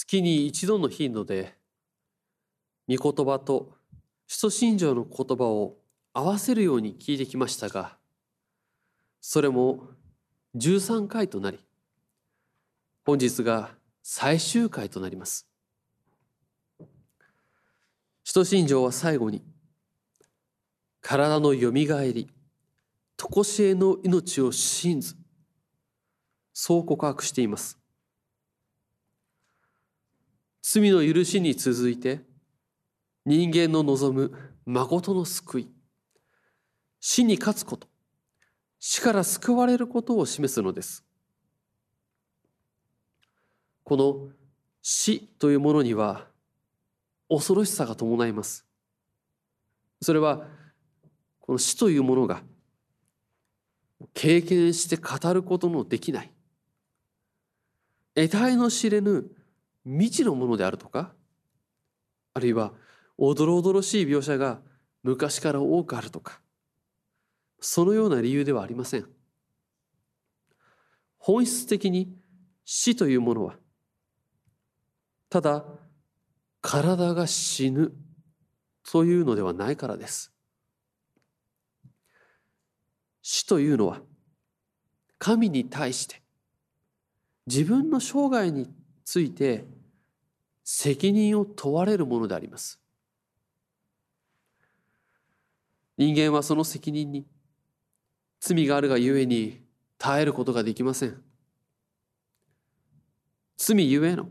月に一度の頻度で御言葉と使徒信条の言葉を合わせるように聞いてきましたがそれも13回となり本日が最終回となります。使徒信条は最後に体のよみがえり常しえの命を信ずそう告白しています。罪の許しに続いて人間の望む誠の救い死に勝つこと死から救われることを示すのです。この死というものには恐ろしさが伴います。それはこの死というものが経験して語ることのできない。得体の知れぬ未知のものであるとかあるいはおどろおどろしい描写が昔から多くあるとかそのような理由ではありません。本質的に死というものはただ体が死ぬというのではないからです。死というのは神に対して自分の生涯について責任を問われるものであります。人間はその責任に罪があるがゆえに耐えることができません。罪ゆえの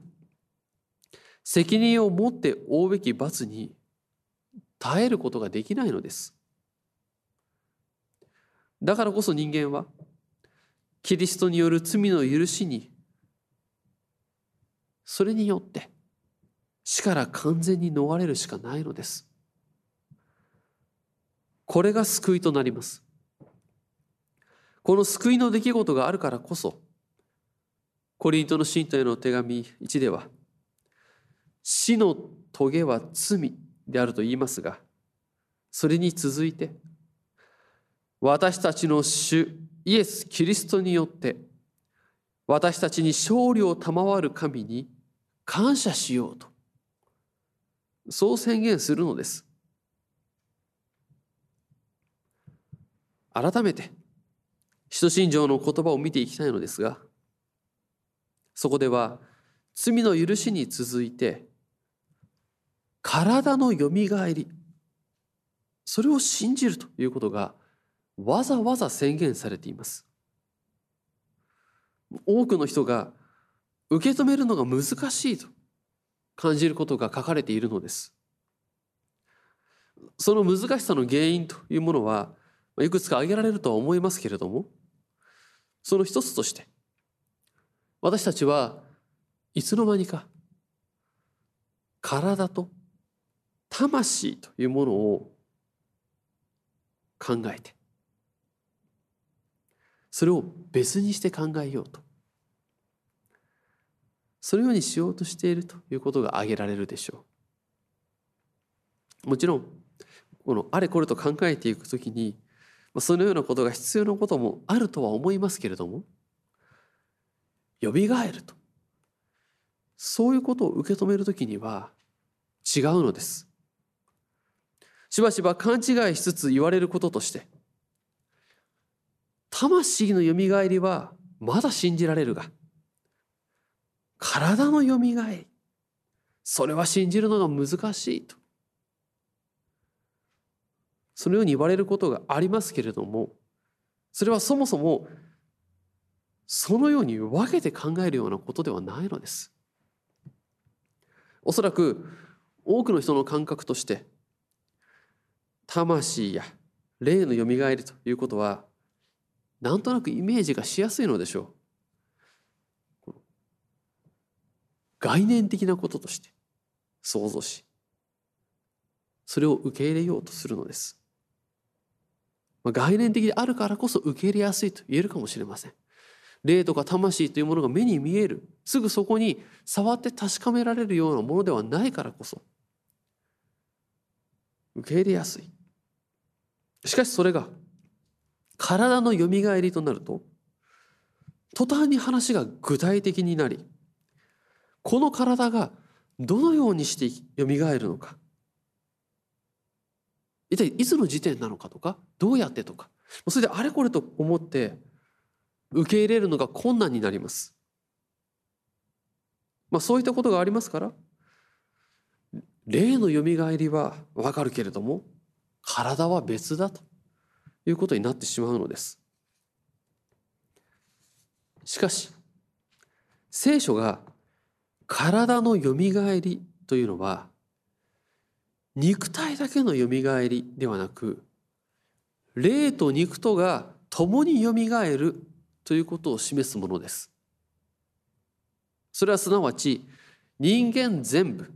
責任を持って負うべき罰に耐えることができないのです。だからこそ人間はキリストによる罪の許しにそれによって死から完全に逃れるしかないのです。これが救いとなります。この救いの出来事があるからこそコリントの信徒への手紙1では死の棘は罪であると言いますがそれに続いて私たちの主イエス・キリストによって私たちに勝利を賜る神に感謝しようとそう宣言するのです。改めて使徒信条の言葉を見ていきたいのですがそこでは罪の許しに続いて体のよみがえりそれを信じるということがわざわざ宣言されています。多くの人が受け止めるのが難しいと感じることが書かれているのです。その難しさの原因というものはいくつか挙げられるとは思いますけれどもその一つとして私たちはいつの間にか体と魂というものを考えてそれを別にして考えようと。そのようにしようとしているということが挙げられるでしょう。もちろんこのあれこれと考えていくときにそのようなことが必要なこともあるとは思いますけれどもよみがえると。そういうことを受け止めるときには違うのです。しばしば勘違いしつつ言われることとして魂のよみがえりはまだ信じられるが体のよみがえり。それは信じるのが難しいと。そのように言われることがありますけれどもそれはそもそもそのように分けて考えるようなことではないのです。おそらく多くの人の感覚として魂や霊のよみがえりということはなんとなくイメージがしやすいのでしょう。概念的なこととして想像しそれを受け入れようとするのです。まあ概念的であるからこそ受け入れやすいと言えるかもしれません。霊とか魂というものが目に見える。すぐそこに触って確かめられるようなものではないからこそ受け入れやすい。しかしそれが体のよみがえりとなると途端に話が具体的になりこの体がどのようにしてよみがえるのか一体いつの時点なのかとかどうやってとかそれであれこれと思って受け入れるのが困難になります。まあそういったことがありますから霊のよみがえりはわかるけれども体は別だということになってしまうのです。しかし聖書が体のよみがえりというのは肉体だけのよみがえりではなく霊と肉とが共によみがえるということを示すものです。それはすなわち人間全部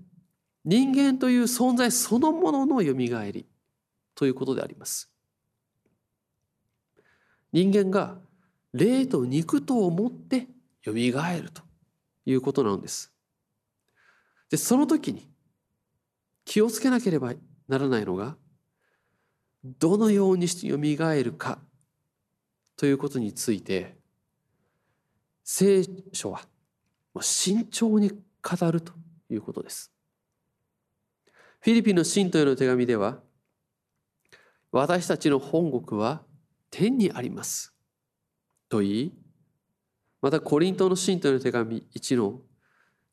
人間という存在そのもののよみがえりということであります。人間が霊と肉とを持ってよみがえるということなのです。でその時に気をつけなければならないのがどのようにしてよみがえるかということについて聖書は慎重に語るということです。フィリピンの信徒への手紙では私たちの本国は天にありますと言いまたコリントの信徒への手紙1の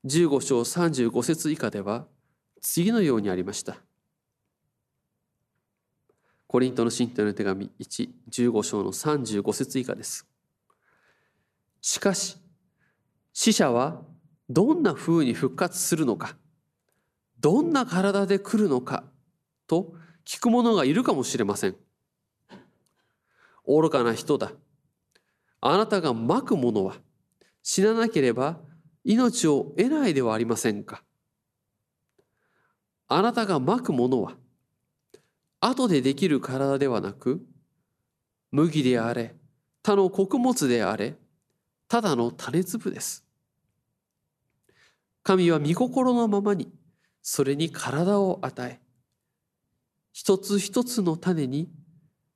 15章35節以下では次のようにありました。コリントの信徒の手紙1、15章の35節以下です。しかし、死者はどんな風に復活するのか、どんな体で来るのかと聞く者がいるかもしれません。愚かな人だ。あなたがまくものは死ななければ命を得ないではありませんか。あなたがまくものは後でできる体ではなく麦であれ他の穀物であれただの種粒です。神は御心のままにそれに体を与え一つ一つの種に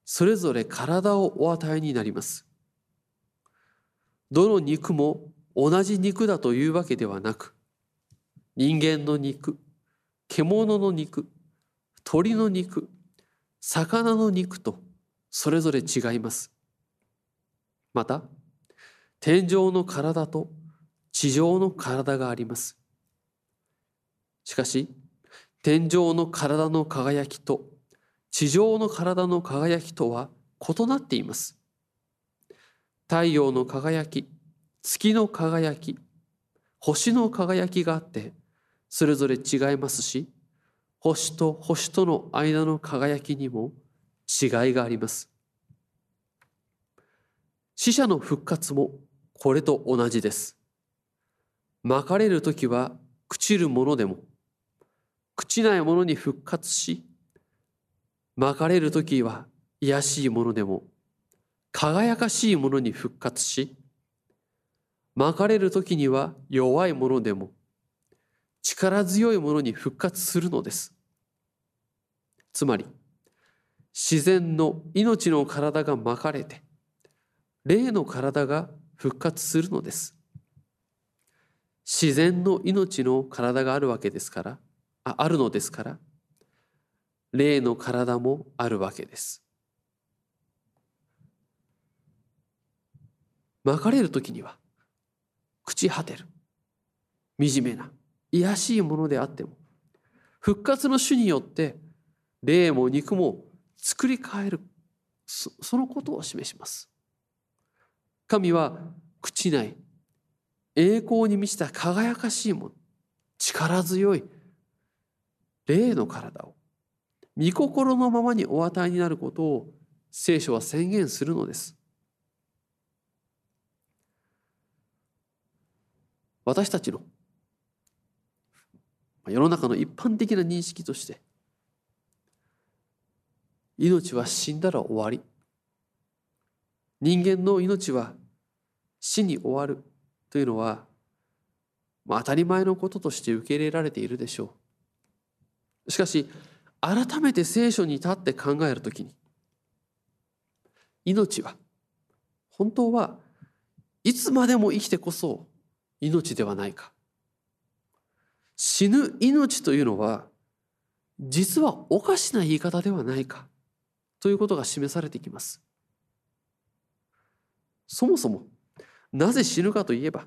それぞれ体をお与えになります。どの肉も同じ肉だというわけではなく人間の肉獣の肉鳥の肉魚の肉とそれぞれ違います。また天上の体と地上の体があります。しかし天上の体の輝きと地上の体の輝きとは異なっています。太陽の輝き月の輝き星の輝きがあってそれぞれ違いますし星と星との間の輝きにも違いがあります。死者の復活もこれと同じです。まかれる時は朽ちるものでも朽ちないものに復活しまかれる時は卑しいものでも輝かしいものに復活しまかれる時には弱いものでも力強いものに復活するのです。つまり自然の命の体がまかれて霊の体が復活するのです。自然の命の体があるわけですからああるのですから霊の体もあるわけです。まかれる時には朽ち果てる。惨めな卑しいものであっても復活の主によって霊も肉も作り変える。そのことを示します。神は朽ちない栄光に満ちた輝かしいもの力強い霊の体を御心のままにお与えになることを聖書は宣言するのです。私たちの世の中の一般的な認識として命は死んだら終わり。人間の命は死に終わるというのは、まあ、当たり前のこととして受け入れられているでしょう。しかし改めて聖書に立って考えるときに命は本当はいつまでも生きてこそ命ではないか死ぬ命というのは実はおかしな言い方ではないかということが示されてきます。そもそもなぜ死ぬかといえば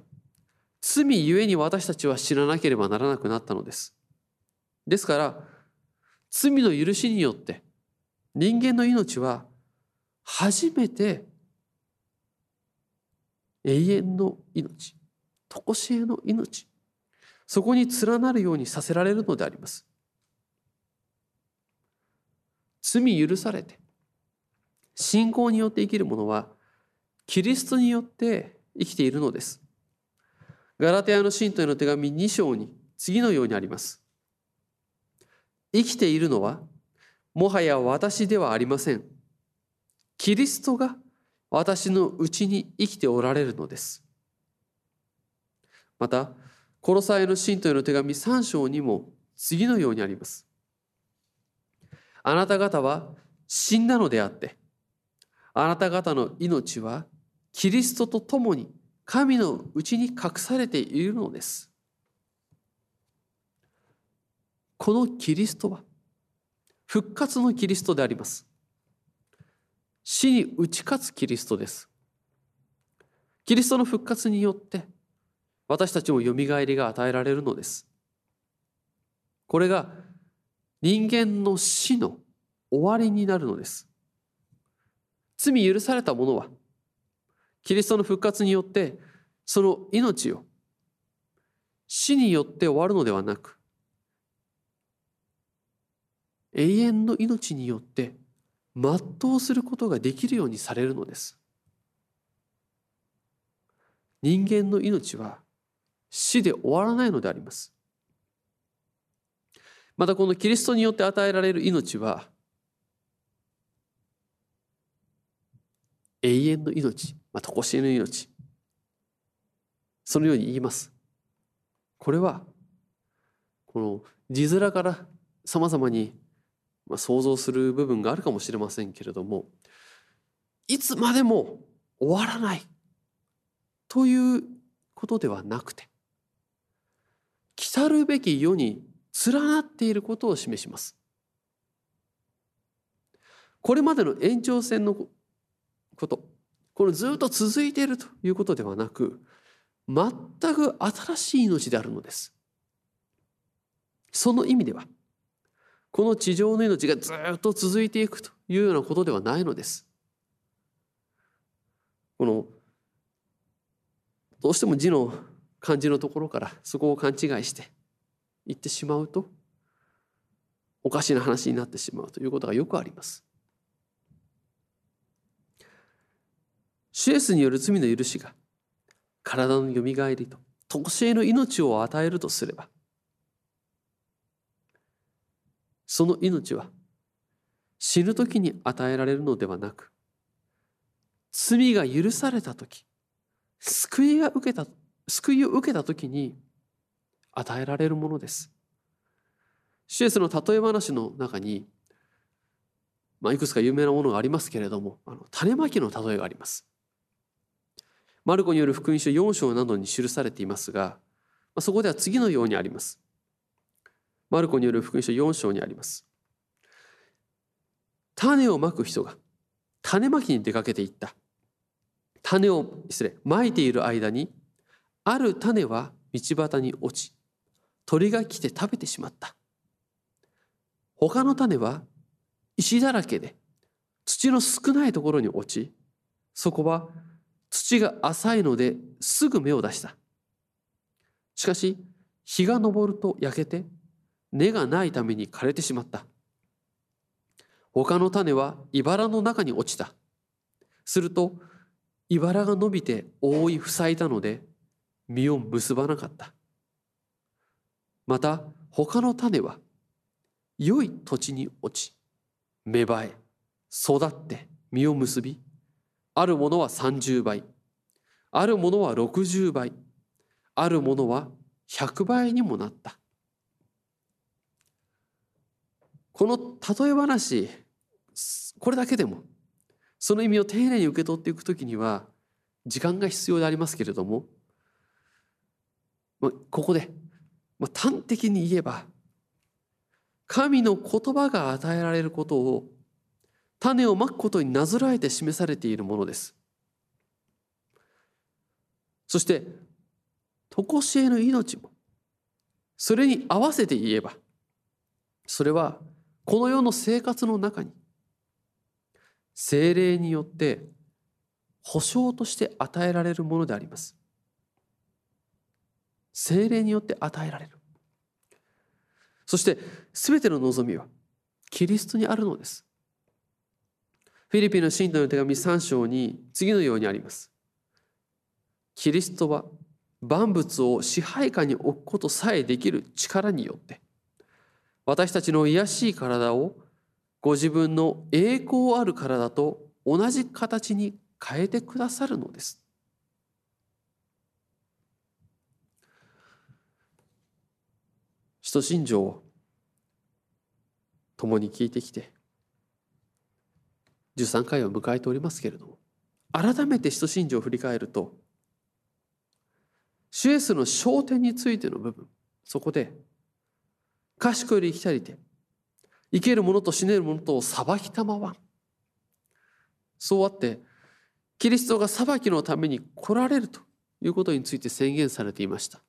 罪ゆえに私たちは死ななければならなくなったのです。ですから罪の許しによって人間の命は初めて永遠の命常しえの命そこに連なるようにさせられるのであります。罪許されて信仰によって生きる者はキリストによって生きているのです。ガラテヤの信徒への手紙2章に次のようにあります。生きているのはもはや私ではありません。キリストが私のうちに生きておられるのです。また、コロサイの信徒への手紙3章にも次のようにあります。あなた方は死んだのであって、あなた方の命はキリストと共に神のうちに隠されているのです。このキリストは復活のキリストであります。死に打ち勝つキリストです。キリストの復活によって私たちもよみがえりが与えられるのです。これが人間の死の終わりになるのです。罪許された者はキリストの復活によってその命を死によって終わるのではなく永遠の命によって全うすることができるようにされるのです人間の命は死で終わらないのであります。またこのキリストによって与えられる命は永遠の命まあ、常しえの命そのように言います。これはこの字面からさまざまに想像する部分があるかもしれませんけれどもいつまでも終わらないということではなくて来るべき世に連なっていることを示します。これまでの延長線のことこのずっと続いているということではなく全く新しい命であるのですその意味ではこの地上の命がずっと続いていくというようなことではないのですこのどうしても字の漢字のところからそこを勘違いして言ってしまうとおかしな話になってしまうということがよくあります。シエスによる罪の許しが体のよみがえりと特性の命を与えるとすればその命は死ぬ時に与えられるのではなく罪が許された時救いが受けた救いを受けた時に与えられるものです。シエスの例え話の中に、まあ、いくつか有名なものがありますけれどもあの種まきの例えがあります。マルコによる福音書4章などに記されていますが、まあそこでは次のようにあります。マルコによる福音書4章にあります。種をまく人が種まきに出かけていった。種を、失礼、まいている間に、ある種は道端に落ち、鳥が来て食べてしまった。他の種は石だらけで土の少ないところに落ち、そこは土が浅いのですぐ芽を出した。しかし、日が昇ると焼けて、根がないために枯れてしまった。他の種は茨の中に落ちた。すると、茨が伸びて覆い塞いだので、実を結ばなかった。また、他の種は、良い土地に落ち、芽生え、育って実を結び、あるものは30倍、あるものは60倍、あるものは100倍にもなった。この例え話、これだけでも、その意味を丁寧に受け取っていくときには、時間が必要でありますけれども、ここで、端的に言えば神の言葉が与えられることを種をまくことになぞらえて示されているものです。そして常しえの命もそれに合わせて言えばそれはこの世の生活の中に精霊によって保証として与えられるものであります。精霊によって与えられる。そして全ての望みはキリストにあるのです。フィリピンの信徒の手紙3章に次のようにあります。キリストは万物を支配下に置くことさえできる力によって私たちの卑しい体をご自分の栄光ある体と同じ形に変えてくださるのです。使徒信条を共に聞いてきて13回を迎えておりますけれども改めて使徒信条を振り返ると主イエスの焦点についての部分そこで賢より生きたりて生ける者と死ねる者とを裁きたまわん。そうあってキリストが裁きのために来られるということについて宣言されていました。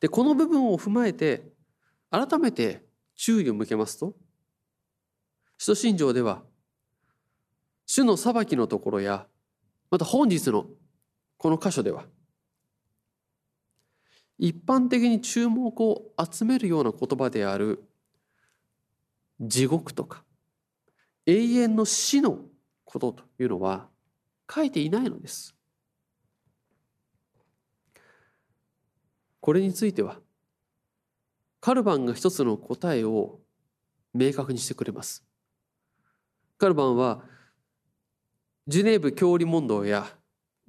でこの部分を踏まえて改めて注意を向けますと使徒信条では主の裁きのところやまた本日のこの箇所では一般的に注目を集めるような言葉である地獄とか永遠の死のことというのは書いていないのです。これについてはカルバンが一つの答えを明確にしてくれます。カルバンはジュネーブ教理問答や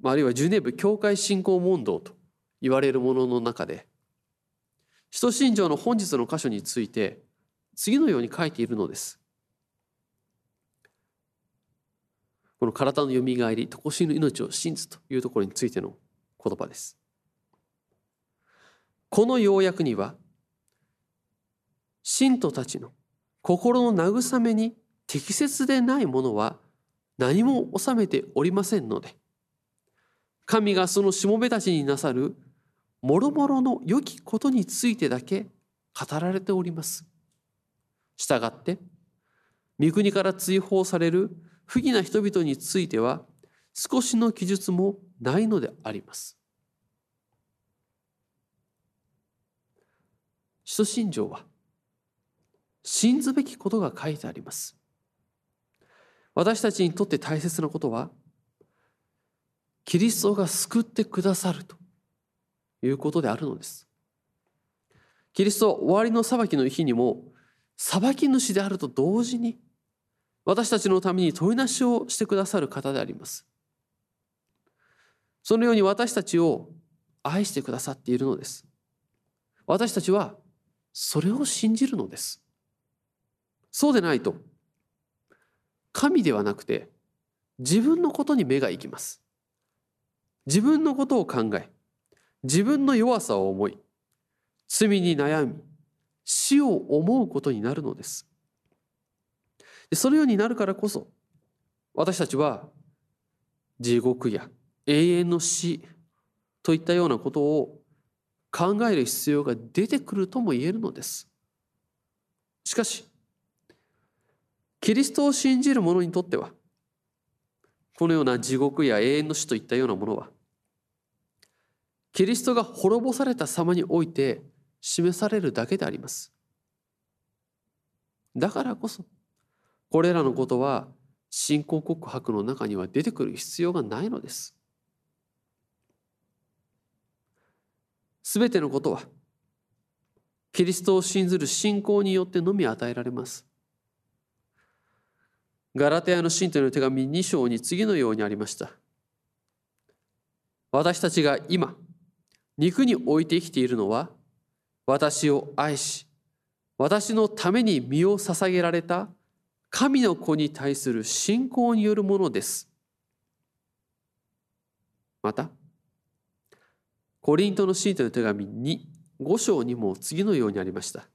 あるいはジュネーブ教会信仰問答と言われるものの中で使徒信条の本日の箇所について次のように書いているのです。この体のよみがえり、常しの命を信ずというところについての言葉です。この要約には、信徒たちの心の慰めに適切でないものは何も収めておりませんので、神がそのしもべたちになさる諸々の良きことについてだけ語られております。したがって、御国から追放される不義な人々については少しの記述もないのであります。使徒信条は信ずべきことが書いてあります。私たちにとって大切なことはキリストが救ってくださるということであるのです。キリストは終わりの裁きの日にも裁き主であると同時に私たちのために問いなしをしてくださる方であります。そのように私たちを愛してくださっているのです。私たちはそれを信じるのです。そうでないと、神ではなくて自分のことに目が行きます。自分のことを考え、自分の弱さを思い、罪に悩み、死を思うことになるのです。そのようになるからこそ私たちは地獄や永遠の死といったようなことを考える必要が出てくるとも言えるのです。しかしキリストを信じる者にとってはこのような地獄や永遠の死といったようなものはキリストが滅ぼされた様において示されるだけであります。だからこそこれらのことは信仰告白の中には出てくる必要がないのです。すべてのことはキリストを信ずる信仰によってのみ与えられます。ガラテヤの信徒の手紙2章に次のようにありました。私たちが今、肉に置いて生きているのは、私を愛し、私のために身を捧げられた神の子に対する信仰によるものです。また、コリントの信徒の手紙に5章にも次のようにありました。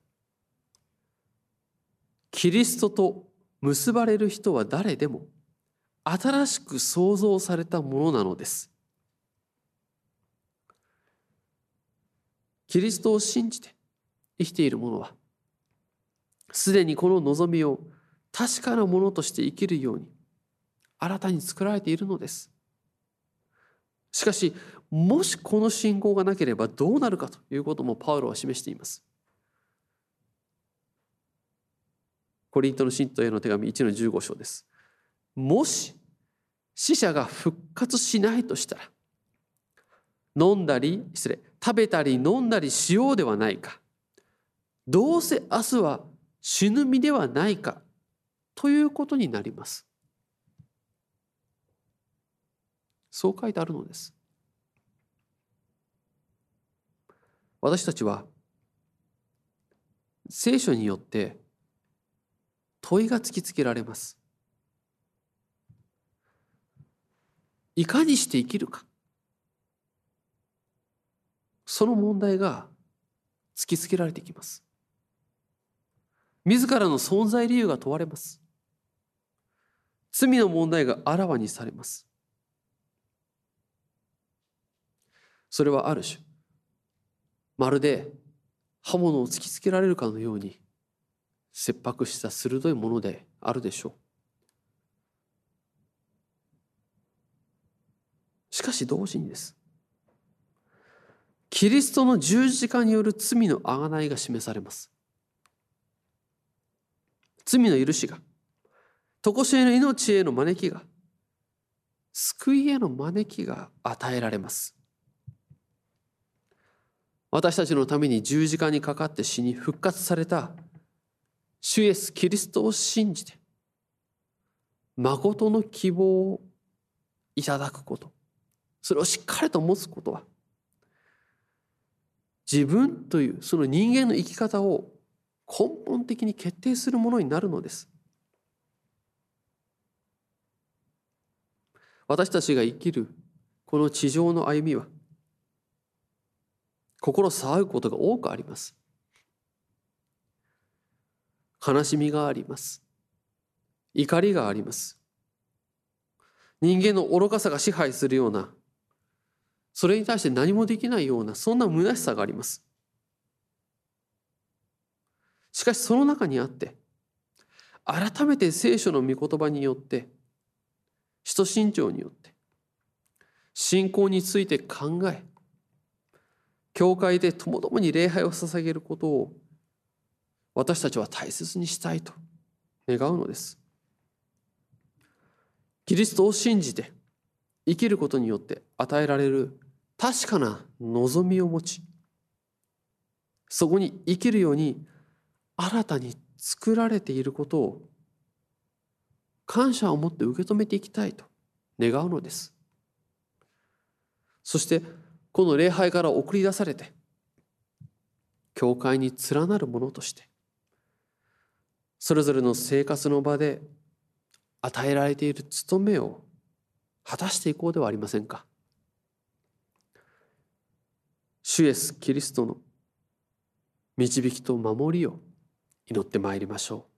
キリストと結ばれる人は誰でも新しく創造されたものなのです。キリストを信じて生きている者はすでにこの望みを確かなものとして生きるように新たに作られているのです。しかしもしこの信仰がなければどうなるかということもパウロは示しています。コリントの信徒への手紙1の15章です。もし死者が復活しないとしたら飲んだり失礼食べたり飲んだりしようではないかどうせ明日は死ぬ身ではないかということになります。そう書いてあるのです。私たちは聖書によって問いが突きつけられます。いかにして生きるか。その問題が突きつけられてきます。自らの存在理由が問われます。罪の問題があらわにされます。それはある種、まるで刃物を突きつけられるかのように切迫した鋭いものであるでしょう。しかし同時にです。キリストの十字架による罪の贖いが示されます。罪の許しが、常しえの命への招きが、救いへの招きが与えられます。私たちのために十字架にかかって死に復活された主イエス・キリストを信じて誠の希望をいただくことそれをしっかりと持つことは自分というその人間の生き方を根本的に決定するものになるのです。私たちが生きるこの地上の歩みは心騒ぐことが多くあります。悲しみがあります。怒りがあります。人間の愚かさが支配するような、それに対して何もできないような、そんな虚しさがあります。しかしその中にあって、改めて聖書の御言葉によって、使徒信条によって、信仰について考え、教会でともどもに礼拝を捧げることを私たちは大切にしたいと願うのです。キリストを信じて生きることによって与えられる確かな望みを持ちそこに生きるように新たに作られていることを感謝を持って受け止めていきたいと願うのです。そしてこの礼拝から送り出されて教会に連なるものとしてそれぞれの生活の場で与えられている務めを果たしていこうではありませんか。主イエス・キリストの導きと守りを祈ってまいりましょう。